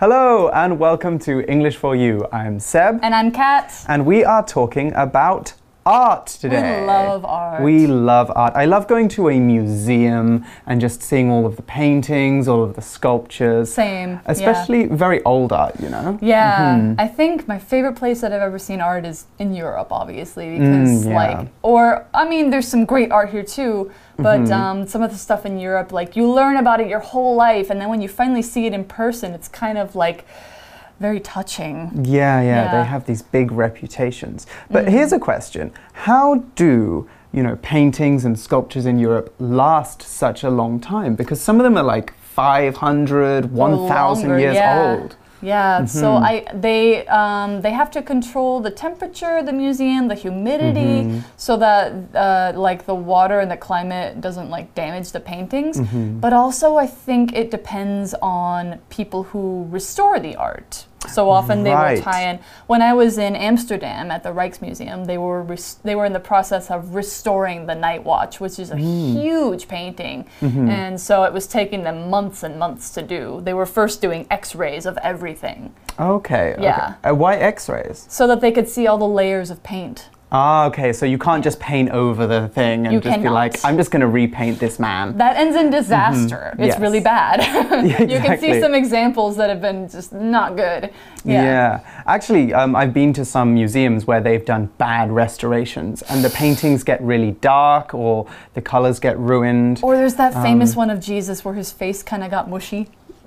Hello and welcome to English for You. I'm Seb. And I'm Kat. And we are talking about art today. We love art. We love art. I love going to a museum and just seeing all of the paintings, all of the sculptures. Same. Especially yeah. very old art, you know? Yeah. Mm -hmm. I think my favorite place that I've ever seen art is in Europe, obviously, because, mm, yeah. like, or, I mean, there's some great art here too. But mm -hmm. um, some of the stuff in Europe, like you learn about it your whole life, and then when you finally see it in person, it's kind of like very touching. Yeah, yeah, yeah. they have these big reputations. But mm. here's a question How do you know, paintings and sculptures in Europe last such a long time? Because some of them are like 500, 1,000 years yeah. old. Yeah, mm -hmm. so mm-hmm. I they um, they have to control the temperature of the museum, the humidity, mm -hmm. so that uh, like the water and the climate doesn't like damage the paintings. Mm -hmm. But also, I think it depends on people who restore the art. So often they right. will tie in. When I was in Amsterdam at the Rijksmuseum, they were they were in the process of restoring the Night Watch, which is a mm. huge painting, mm -hmm. and so it was taking them months and months to do. They were first doing X-rays of everything. Okay. Yeah. Okay. Uh, why X-rays? So that they could see all the layers of paint. Ah, okay. So you can't just paint over the thing and you just cannot. be like, I'm just going to repaint this man. That ends in disaster. Mm -hmm. It's yes. really bad. exactly. You can see some examples that have been just not good. Yeah. yeah. Actually, um, I've been to some museums where they've done bad restorations and the paintings get really dark or the colors get ruined. Or there's that famous um, one of Jesus where his face kind of got mushy.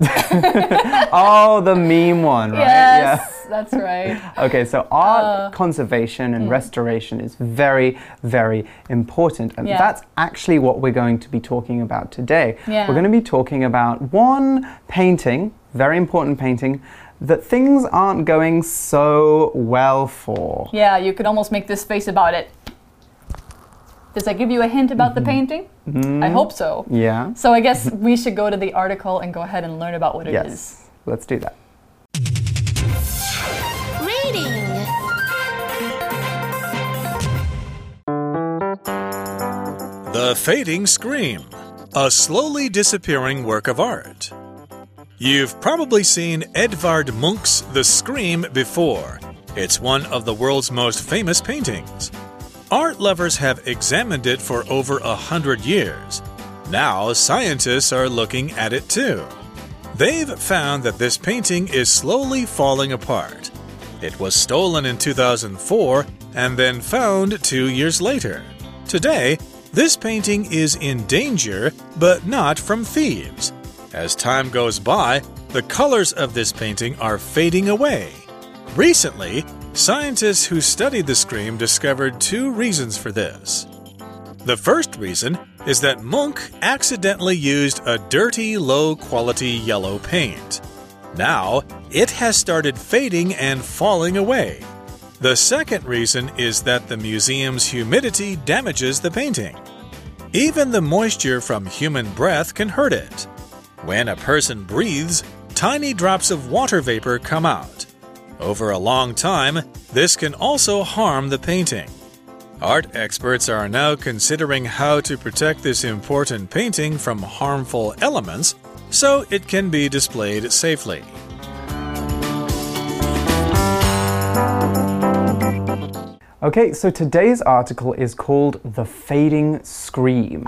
oh, the meme one, right? Yes, yeah. that's right. Okay, so art uh, conservation and mm. restoration is very, very important. And yeah. that's actually what we're going to be talking about today. Yeah. We're going to be talking about one painting, very important painting, that things aren't going so well for. Yeah, you could almost make this face about it. Does that give you a hint about mm -hmm. the mm-hmm. painting? Mm -hmm. I hope so. Yeah. So I guess we should go to the article and go ahead and learn about what it yes. is. Let's do that. Reading. The Fading Scream, a slowly disappearing work of art. You've probably seen Edvard Munch's The Scream before. It's one of the world's most famous paintings. Art lovers have examined it for over a hundred years. Now, scientists are looking at it too. They've found that this painting is slowly falling apart. It was stolen in 2004 and then found two years later. Today, this painting is in danger, but not from thieves. As time goes by, the colors of this painting are fading away. Recently, Scientists who studied the scream discovered two reasons for this. The first reason is that Munch accidentally used a dirty, low quality yellow paint. Now, it has started fading and falling away. The second reason is that the museum's humidity damages the painting. Even the moisture from human breath can hurt it. When a person breathes, tiny drops of water vapor come out. Over a long time, this can also harm the painting. Art experts are now considering how to protect this important painting from harmful elements so it can be displayed safely. Okay, so today's article is called The Fading Scream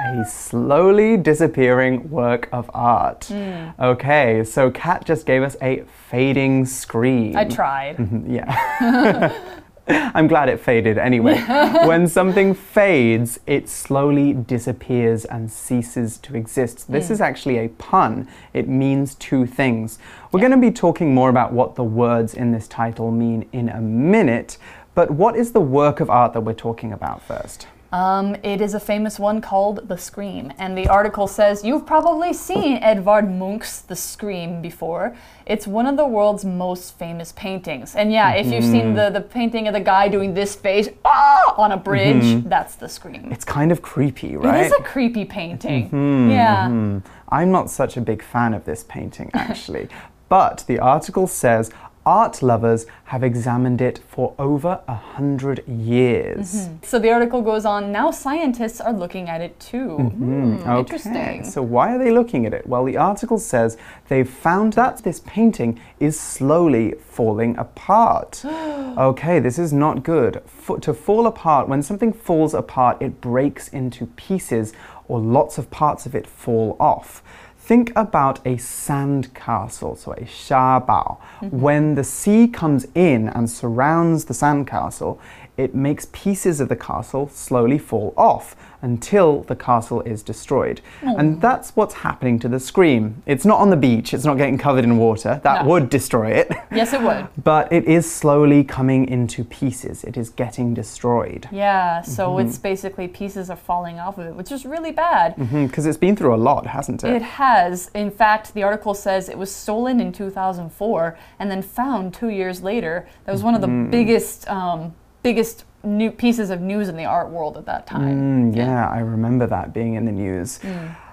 a slowly disappearing work of art. Mm. Okay, so Kat just gave us a fading scream. I tried. yeah. I'm glad it faded anyway. when something fades, it slowly disappears and ceases to exist. This mm. is actually a pun. It means two things. We're yeah. going to be talking more about what the words in this title mean in a minute, but what is the work of art that we're talking about first? Um, it is a famous one called The Scream, and the article says you've probably seen Edvard Munch's The Scream before. It's one of the world's most famous paintings. And yeah, if you've seen the, the painting of the guy doing this face ah, on a bridge, mm -hmm. that's The Scream. It's kind of creepy, right? It is a creepy painting. Mm -hmm, yeah. Mm -hmm. I'm not such a big fan of this painting, actually. but the article says art lovers have examined it for over a hundred years. Mm-hmm. So the article goes on now scientists are looking at it too. Hmm, Okay, Interesting. so why are they looking at it? Well, the article says they've found that this painting is slowly falling apart. okay, this is not good. F- to fall apart, when something falls apart, it breaks into pieces or lots of parts of it fall off. Think about a sand castle, so a 沙堡. Mm-hmm. When the sea comes in and surrounds the sand castle, it makes pieces of the castle slowly fall off until the castle is destroyed. And that's what's happening to the scream. It's not on the beach, it's not getting covered in water. That No. would destroy it. yes, it would. but it is slowly coming into pieces. It is getting destroyed. Yeah, so Mm-hmm. it's basically pieces are falling off of it, which is really bad. Because it's been through a lot, hasn't it? It has. In fact, the article says it was stolen in 2004 and then found two years later. That was one of the Mm-hmm. biggest, um, biggest new pieces of news in the art world at that time. Mm, yeah, I remember that being in the news.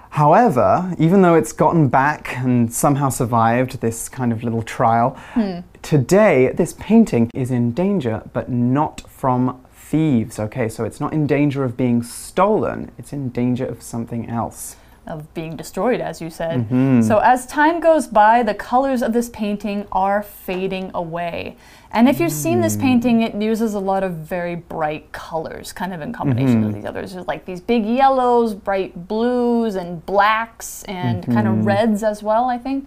However, even though it's gotten back and somehow survived this kind of little trial, today this painting is in danger, but not from thieves. Okay, so it's not in danger of being stolen, it's in danger of something else. Of being destroyed, as you said. Mm-hmm. So, as time goes by, the colors of this painting are fading away. And if you've seen Mm. this painting, it uses a lot of very bright colors, kind of in combination Mm-hmm. with these others. There's like these big yellows, bright blues, and blacks, and kind Mm-hmm. of reds as well, I think.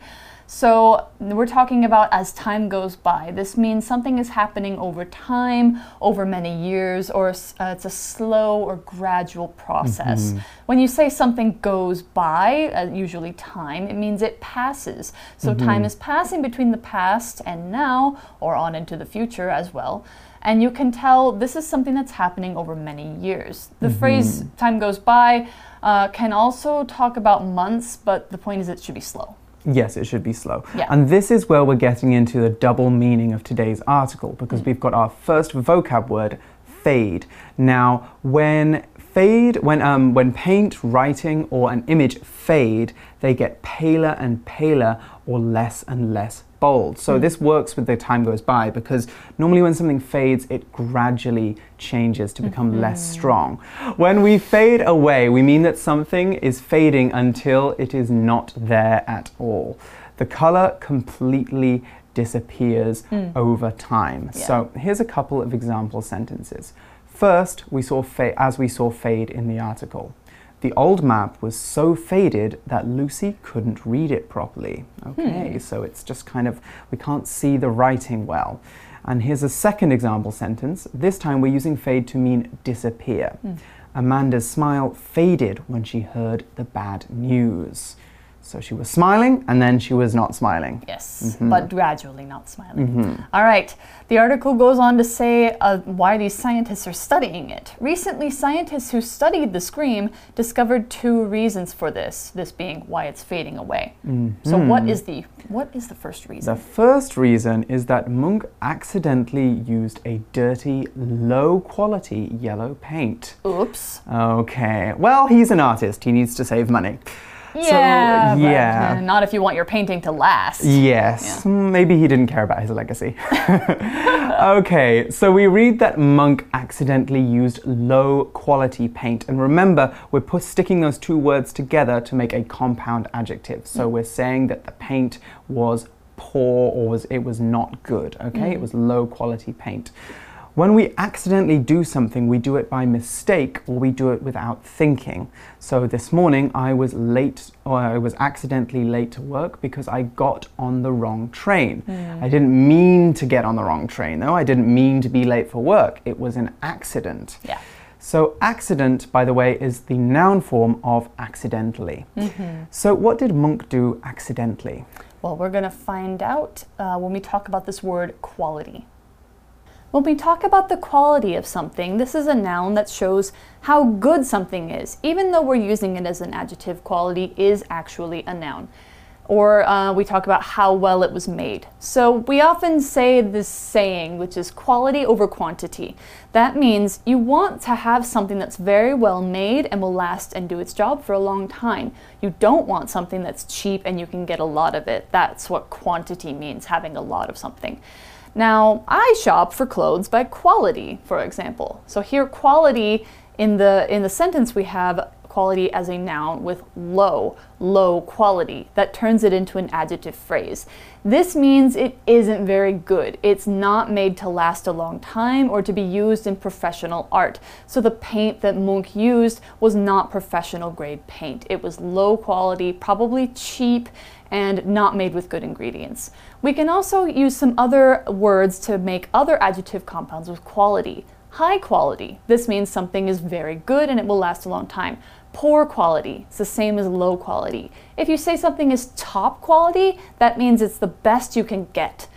So, we're talking about as time goes by. This means something is happening over time, over many years, or uh, it's a slow or gradual process. When you say something goes by, uh, usually time, it means it passes. So, time is passing between the past and now, or on into the future as well. And you can tell this is something that's happening over many years. The phrase time goes by uh, can also talk about months, but the point is it should be slow. Yes, it should be slow. Yeah. And this is where we're getting into the double meaning of today's article because mm. we've got our first vocab word, fade. Now, when fade, when um, when paint, writing, or an image fade, they get paler and paler or less and less bold. So hmm. this works with the time goes by because normally when something fades, it gradually changes to become less mm-hmm. strong. When we fade away, we mean that something is fading until it is not there at all. The color completely disappears hmm. over time. Yeah. So here's a couple of example sentences. First, we saw as we saw fade in the article. The old map was so faded that Lucy couldn't read it properly. Okay, hmm. so it's just kind of, we can't see the writing well. And here's a second example sentence. This time we're using fade to mean disappear. Hmm. Amanda's smile faded when she heard the bad news. So she was smiling and then she was not smiling. Yes, mm-hmm. but gradually, not smiling. Mm-hmm. All right. The article goes on to say uh, why these scientists are studying it. Recently, scientists who studied the scream discovered two reasons for this. This being why it's fading away. So, mm-hmm. what is the what is the first reason? The first reason is that Munch accidentally used a dirty, low quality yellow paint. Oops. Okay, well, he's an artist, he needs to save money. Yeah. but, yeah. uh, not if you want your painting to last. Yes, maybe he didn't care about his legacy. okay, so we read that Munch accidentally used low quality paint. And remember, we're sticking those two words together to make a compound adjective. So we're saying that the paint was poor or was it was not good, okay? It was low quality paint. When we accidentally do something, we do it by mistake or we do it without thinking. So this morning I was late or I was accidentally late to work because I got on the wrong train. I didn't mean to get on the wrong train though. I didn't mean to be late for work. It was an accident. Yeah. So, accident, by the way, is the noun form of accidentally. So, what did Munch do accidentally? Well, we're going to find out uh, when we talk about this word quality. When we talk about the quality of something, this is a noun that shows how good something is, even though we're using it as an adjective, quality is actually a noun. or uh, we talk about how well it was made. So we often say this saying, which is quality over quantity. That means you want to have something that's very well made and will last and do its job for a long time. You don't want something that's cheap and you can get a lot of it. That's what quantity means, having a lot of something. Now, I shop for clothes by quality, for example. So here, quality in the in the sentence we have quality as a noun with low, low quality. That turns it into an adjective phrase. This means it isn't very good. It's not made to last a long time or to be used in professional art. So the paint that Munch used was not professional grade paint. It was low quality, probably cheap, and not made with good ingredients. We can also use some other words to make other adjective compounds with quality. High quality. This means something is very good and it will last a long time. Poor quality. It's the same as low quality. If you say something is top quality, that means it's the best you can get.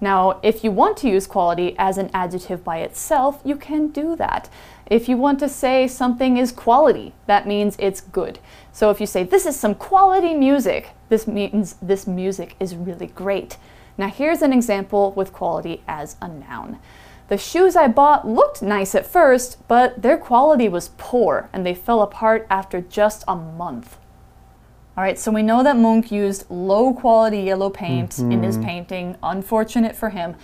Now, if you want to use quality as an adjective by itself, you can do that. If you want to say something is quality, that means it's good. So if you say, this is some quality music, this means this music is really great. Now, here's an example with quality as a noun. The shoes I bought looked nice at first, but their quality was poor and they fell apart after just a month. All right, so we know that Munch used low quality yellow paint mm -hmm. in his mm-hmm. painting. Unfortunate for him.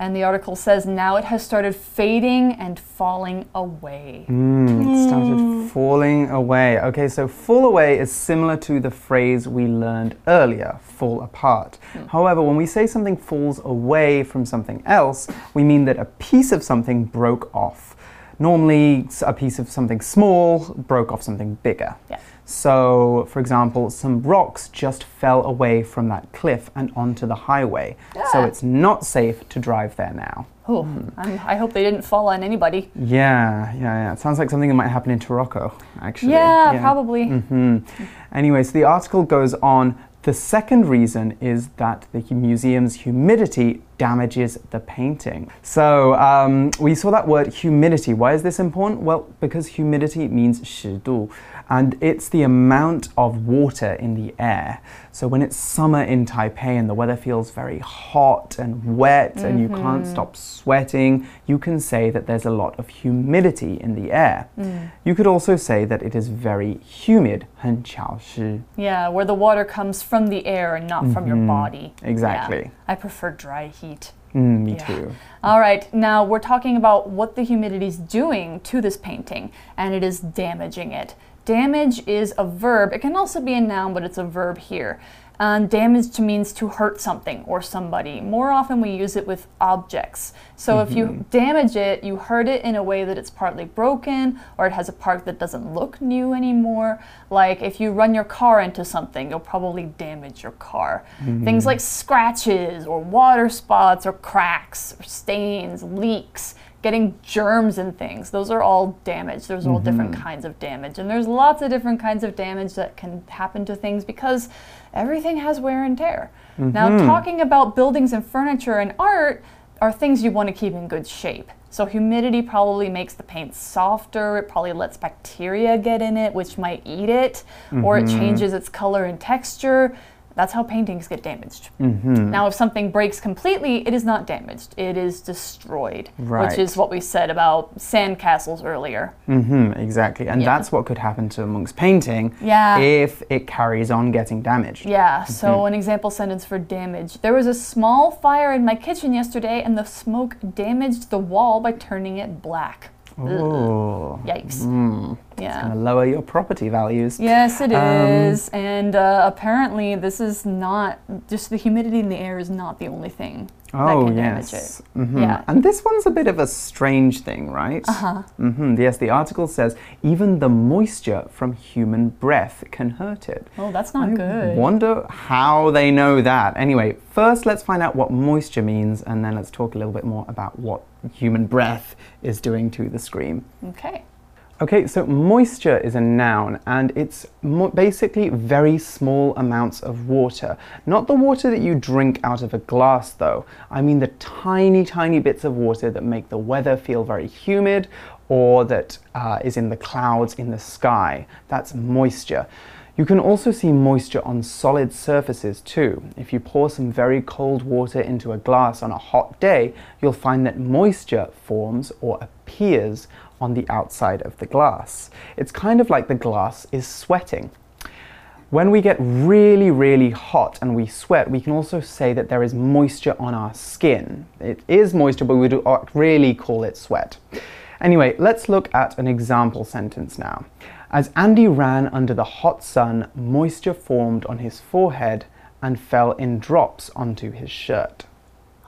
And the article says now it has started fading and falling away. Mm, it started mm. falling away. Okay, so fall away is similar to the phrase we learned earlier, fall apart. Mm. However, when we say something falls away from something else, we mean that a piece of something broke off. Normally, a piece of something small broke off something bigger. Yeah. So, for example, some rocks just fell away from that cliff and onto the highway. So it's not safe to drive there now. Oh, mm. i hope they didn't fall on anybody. Yeah, yeah, yeah. It sounds like something that might happen in Morocco, actually. Yeah, yeah. probably. Mm -hmm. Anyway, so the article goes on. The second reason is that the museum's humidity damages the painting. So um, we saw that word humidity. Why is this important? Well, because humidity means 湿度 and it's the amount of water in the air. So when it's summer in Taipei and the weather feels very hot and wet mm -hmm. and you can't mm-hmm. stop sweating, you can say that there's a lot of humidity in the air. Mm. You could also say that it is very humid, 很潮湿. Yeah, where the water comes from the air and not mm -hmm. from your mm-hmm. body. Exactly. Yeah. I prefer dry heat. Mm, me yeah. too. All right, now we're talking about what the humidity is doing to this painting, and it is damaging it. Damage is a verb. It can also be a noun, but it's a verb here. Um, damage means to hurt something or somebody. More often we use it with objects. So mm -hmm. if you mm-hmm. damage it, you hurt it in a way that it's partly broken or it has a part that doesn't look new anymore. Like if you run your car into something, you'll probably damage your car. Mm -hmm. Things like scratches or water spots or cracks or stains, leaks getting germs and things. Those are all damage. There's all mm -hmm. different mm-hmm. kinds of damage. And there's lots of different kinds of damage that can happen to things because everything has wear and tear. Mm -hmm. Now, talking about buildings and furniture and art are things you want to keep in good shape. So humidity probably makes the paint softer. It probably lets bacteria get in it, which might eat it, mm -hmm. or it mm-hmm. changes its color and texture. That's how paintings get damaged. Mm -hmm. Now, if something breaks completely, it is not damaged. It is destroyed, right. which is what we said about sandcastles earlier. Mm -hmm, exactly. And yeah. that's what could happen to a Munch's painting yeah. if it carries on getting damaged. Yeah, so mm -hmm. an example sentence for damage. There was a small fire in my kitchen yesterday, and the smoke damaged the wall by turning it black. Oh. Yikes. Mm. Yeah. It's going to lower your property values. Yes, it um, is. And uh, apparently, this is not just the humidity in the air is not the only thing oh, yes. Mm -hmm. Yeah. And this one's a bit of a strange thing, right? Uh-huh. Mm -hmm. Yes, the article says even the moisture from human breath can hurt it. Oh, that's not I good. wonder how they know that. Anyway, first let's find out what moisture means and then let's talk a little bit more about what human breath is doing to the scream. Okay. Okay, so moisture is a noun and it's basically very small amounts of water. Not the water that you drink out of a glass though. I mean the tiny, tiny bits of water that make the weather feel very humid or that uh, is in the clouds in the sky. That's moisture. You can also see moisture on solid surfaces too. If you pour some very cold water into a glass on a hot day, you'll find that moisture forms or appears on the outside of the glass. It's kind of like the glass is sweating. When we get really, really hot and we sweat, we can also say that there is moisture on our skin. It is moisture, but we do not really call it sweat. Anyway, let's look at an example sentence now. As Andy ran under the hot sun, moisture formed on his forehead and fell in drops onto his shirt.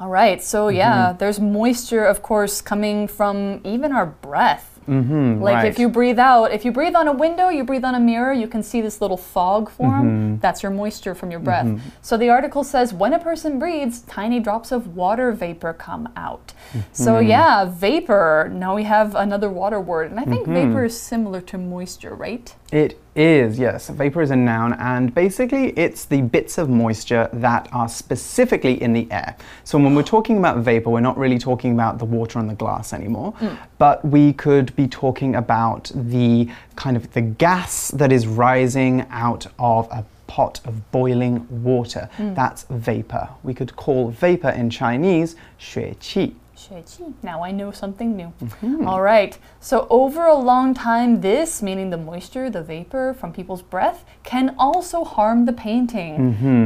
All right, so yeah, mm -hmm. there's moisture, of course, coming from even our breath. Mm -hmm, like right. if you breathe out, if you breathe on a window, you breathe on a mirror, you can see this little fog form. Mm -hmm. That's your moisture from your breath. Mm -hmm. So the article says when a person breathes, tiny drops of water vapor come out. So mm-hmm. yeah, vapor. Now we have another water word, and I think mm-hmm. vapor is similar to moisture, right? It is, yes. Vapor is a noun, and basically it's the bits of moisture that are specifically in the air. So when we're talking about vapor, we're not really talking about the water on the glass anymore, mm. but we could be talking about the kind of the gas that is rising out of a pot of boiling water. Mm. That's vapor. We could call vapor in Chinese 血气. Now I know something new. Mm -hmm. All right. So, over a long time, this, meaning the moisture, the vapor from people's breath, can also harm the painting.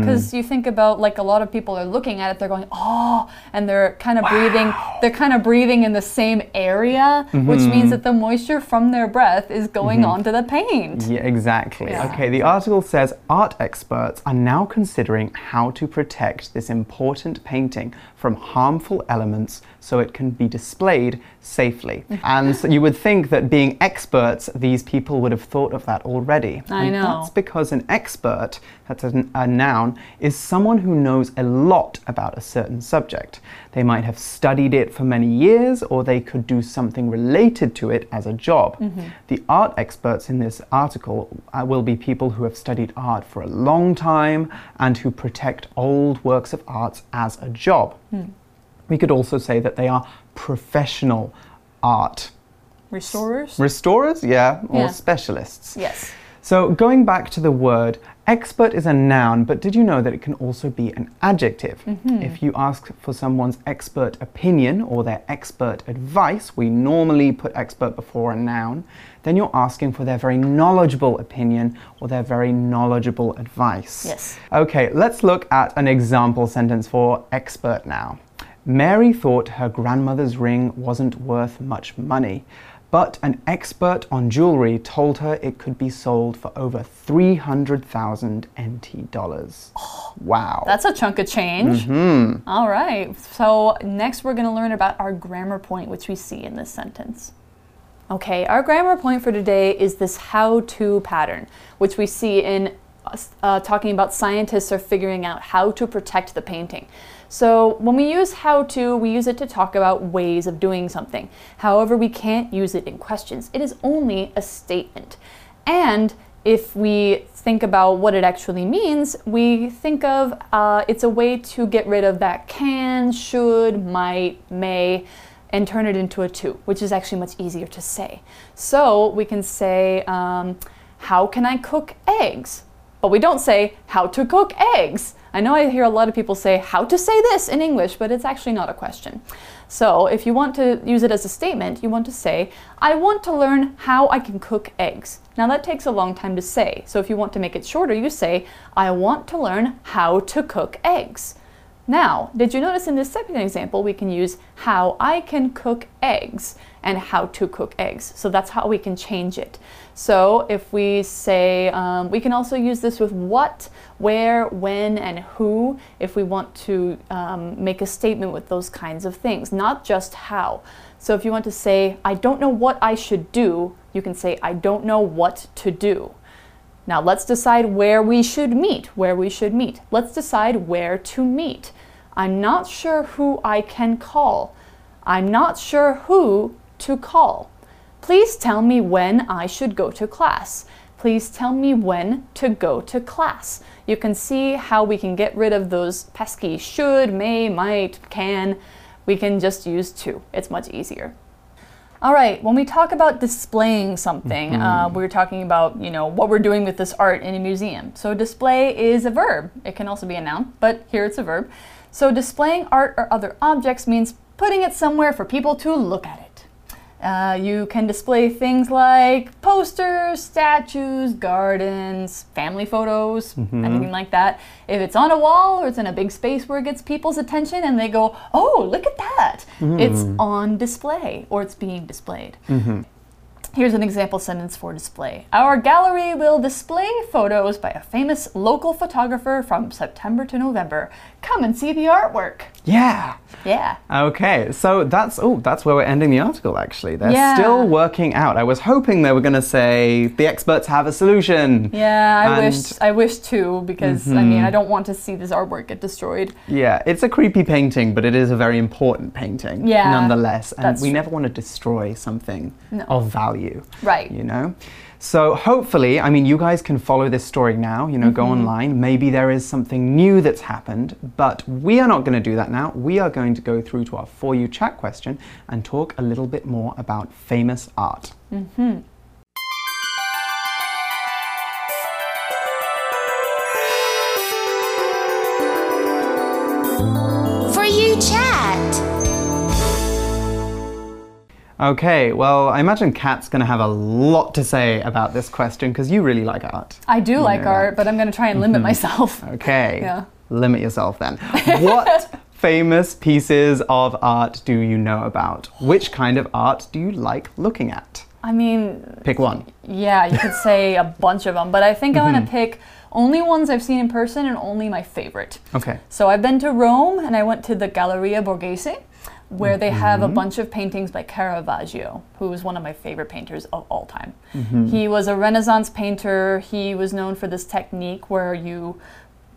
Because mm -hmm. you think about, like, a lot of people are looking at it, they're going, oh, and they're kind of wow. breathing, they're kind of breathing in the same area, mm -hmm. which means that the moisture from their breath is going mm-hmm. onto the paint. Yeah, exactly. Yeah. Okay, the article says art experts are now considering how to protect this important painting from harmful elements so it can be displayed safely. and so you would think that being experts, these people would have thought of that already. I and know. That's because an expert, that's a, a noun, is someone who knows a lot about a certain subject. They might have studied it for many years, or they could do something related to it as a job. Mm -hmm. The art experts in this article uh, will be people who have studied art for a long time and who protect old works of art as a job. Mm. We could also say that they are professional art restorers. Restorers, yeah, or yeah. specialists. Yes. So going back to the word, expert is a noun, but did you know that it can also be an adjective? Mm -hmm. If you ask for someone's expert opinion or their expert advice, we normally put expert before a noun, then you're asking for their very knowledgeable opinion or their very knowledgeable advice. Yes. Okay, let's look at an example sentence for expert now. Mary thought her grandmother's ring wasn't worth much money, but an expert on jewelry told her it could be sold for over 300,000 NT dollars. Oh, wow. That's a chunk of change. Mm -hmm. All right. So, next we're going to learn about our grammar point, which we see in this sentence. Okay, our grammar point for today is this how to pattern, which we see in uh, talking about scientists are figuring out how to protect the painting. So when we use how to, we use it to talk about ways of doing something. However, we can't use it in questions. It is only a statement. And if we think about what it actually means, we think of uh, it's a way to get rid of that can, should, might, may, and turn it into a to, which is actually much easier to say. So we can say, um, How can I cook eggs? But we don't say, How to cook eggs. I know I hear a lot of people say how to say this in English, but it's actually not a question. So if you want to use it as a statement, you want to say, I want to learn how I can cook eggs. Now that takes a long time to say. So if you want to make it shorter, you say, I want to learn how to cook eggs. Now, did you notice in this second example, we can use how I can cook eggs and how to cook eggs. So that's how we can change it. So if we say, um, we can also use this with what, where, when, and who if we want to um, make a statement with those kinds of things, not just how. So if you want to say, I don't know what I should do, you can say, I don't know what to do. Now let's decide where we should meet, where we should meet. Let's decide where to meet. I'm not sure who I can call. I'm not sure who to call. Please tell me when I should go to class. Please tell me when to go to class. You can see how we can get rid of those pesky should, may, might, can. We can just use to. It's much easier. All right, when we talk about displaying something, Mm-hmm. uh, we're talking about, you know, what we're doing with this art in a museum. So display is a verb. It can also be a noun, but here it's a verb. So displaying art or other objects means putting it somewhere for people to look at it. Uh, you can display things like posters, statues, gardens, family photos, mm-hmm. anything like that. If it's on a wall or it's in a big space where it gets people's attention and they go, oh, look at that, it's mm. on display or it's being displayed. Mm-hmm. Here's an example sentence for display. Our gallery will display photos by a famous local photographer from September to November. Come and see the artwork. Yeah. Yeah. Okay, so that's oh, that's where we're ending the article. Actually, they're Yeah. still working out. I was hoping they were going to say the experts have a solution. Yeah, I And- wish I wish too because I mean mm-hmm. I don't want to see this artwork get destroyed. Yeah, it's a creepy painting, but it is a very important painting, Yeah, nonetheless. And we true. never want to destroy something No. of value, Right. you know. So hopefully, I mean, you guys can follow this story now. You know, go Mm-hmm. online. Maybe there is something new that's happened, but we are not going to do that now. We are going to go through to our for you chat question and talk a little bit more about famous art. For Okay, well, I imagine Kat's going to have a lot to say about this question because you really like art. I do like know art, but I'm going to try and limit myself. Okay. Yeah. Limit yourself then. What famous pieces of art do you know about? Which kind of art do you like looking at? I mean, Pick one. yeah, you could say a bunch of them, but I think I'm Mm-hmm. going to pick only ones I've seen in person and only my favorite. Okay. So I've been to Rome and I went to the Galleria Borghese, where they have Mm-hmm. a bunch of paintings by Caravaggio, who is one of my favorite painters of all time. Mm-hmm. He was a Renaissance painter. He was known for this technique where you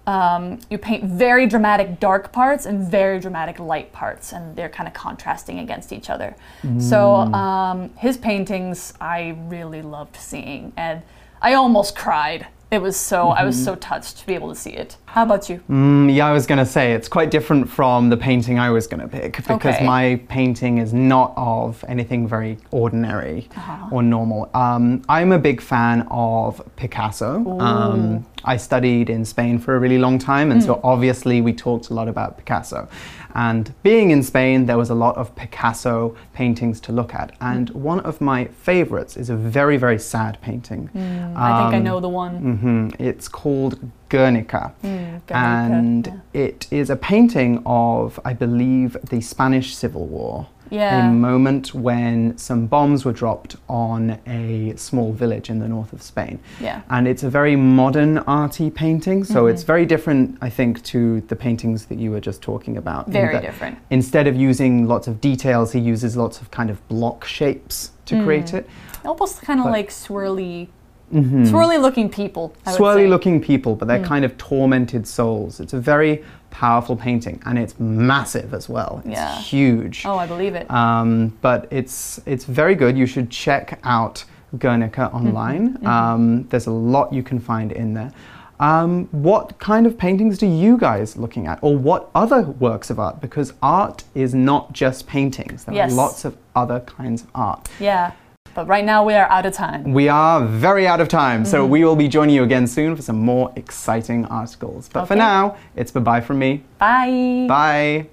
um, you paint very dramatic dark parts and very dramatic light parts, and they're kind of contrasting against each other. So Mm. um, his paintings I really loved seeing, and I almost cried. It was so I was so touched to be able to see it. How about you? Mm, yeah, I was going to say it's quite different from the painting I was going to pick because Okay. my painting is not of anything very ordinary or normal. Um, I'm a big fan of Picasso. Um, I studied in Spain for a really long time, and so obviously we talked a lot about Picasso. And being in Spain, there was a lot of Picasso paintings to look at. And one of my favorites is a very, very sad painting. I think I Um, know the one. hmm It's called Guernica. Hmm, Guernica, And yeah. it is a painting of, I believe, the Spanish Civil War. Yeah. A moment when some bombs were dropped on a small village in the north of Spain. Yeah. And it's a very modern arty painting, so mm-hmm. it's very different, I think, to the paintings that you were just talking about. Very different. Instead of using lots of details, he uses lots of kind of block shapes to hmm. create it. Almost kind of like swirly, swirly looking people. I would say. swirly looking people, but they're kind of tormented souls. It's a very powerful painting, and it's massive as well. It's Yeah. huge. Oh, I believe it. Um, but it's it's very good. You should check out Guernica online. Um, there's a lot you can find in there. Um, what kind of paintings do you guys looking at, or what other works of art? Because art is not just paintings. There Yes. are lots of other kinds of art. yeah. But right now we are out of time. We are very out of time, so mm-hmm. we will be joining you again soon for some more exciting articles. But for now, it's bye bye from me. Bye. Bye.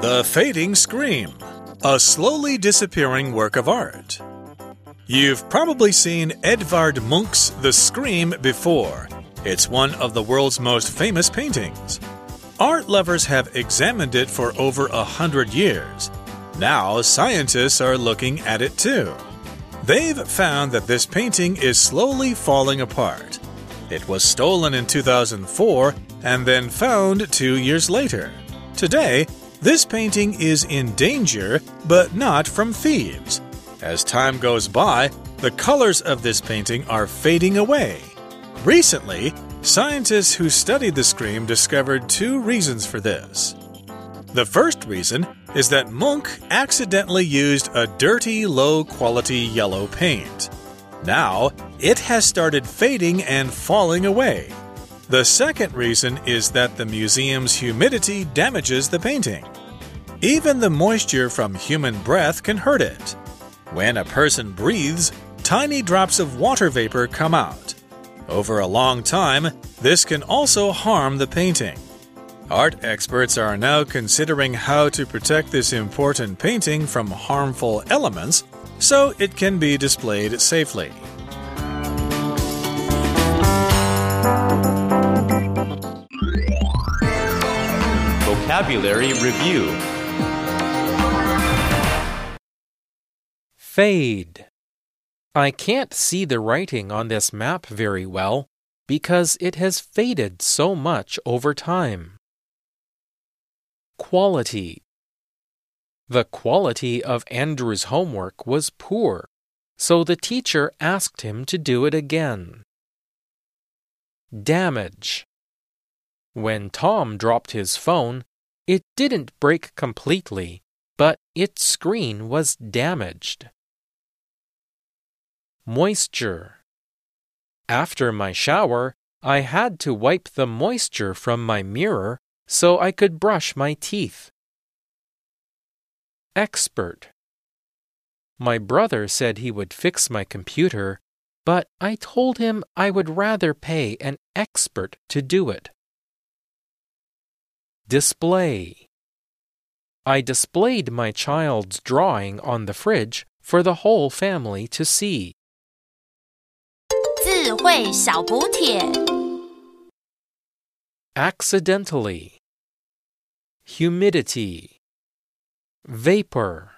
The Fading Scream, a slowly disappearing work of art. You've probably seen Edvard Munch's The Scream before. It's one of the world's most famous paintings. Art lovers have examined it for over a hundred years. Now, scientists are looking at it too. They've found that this painting is slowly falling apart. It was stolen in 2004 and then found two years later. Today, this painting is in danger, but not from thieves. As time goes by, the colors of this painting are fading away. Recently, scientists who studied the scream discovered two reasons for this. The first reason is that Munch accidentally used a dirty, low quality yellow paint. Now, it has started fading and falling away. The second reason is that the museum's humidity damages the painting. Even the moisture from human breath can hurt it. When a person breathes, tiny drops of water vapor come out. Over a long time, this can also harm the painting. Art experts are now considering how to protect this important painting from harmful elements so it can be displayed safely. Vocabulary Review Fade. I can't see the writing on this map very well because it has faded so much over time. Quality. The quality of Andrew's homework was poor, so the teacher asked him to do it again. Damage. When Tom dropped his phone, it didn't break completely, but its screen was damaged. Moisture. After my shower, I had to wipe the moisture from my mirror so I could brush my teeth. Expert. My brother said he would fix my computer, but I told him I would rather pay an expert to do it. Display. I displayed my child's drawing on the fridge for the whole family to see. 智慧小补帖。 Accidentally, humidity, vapor.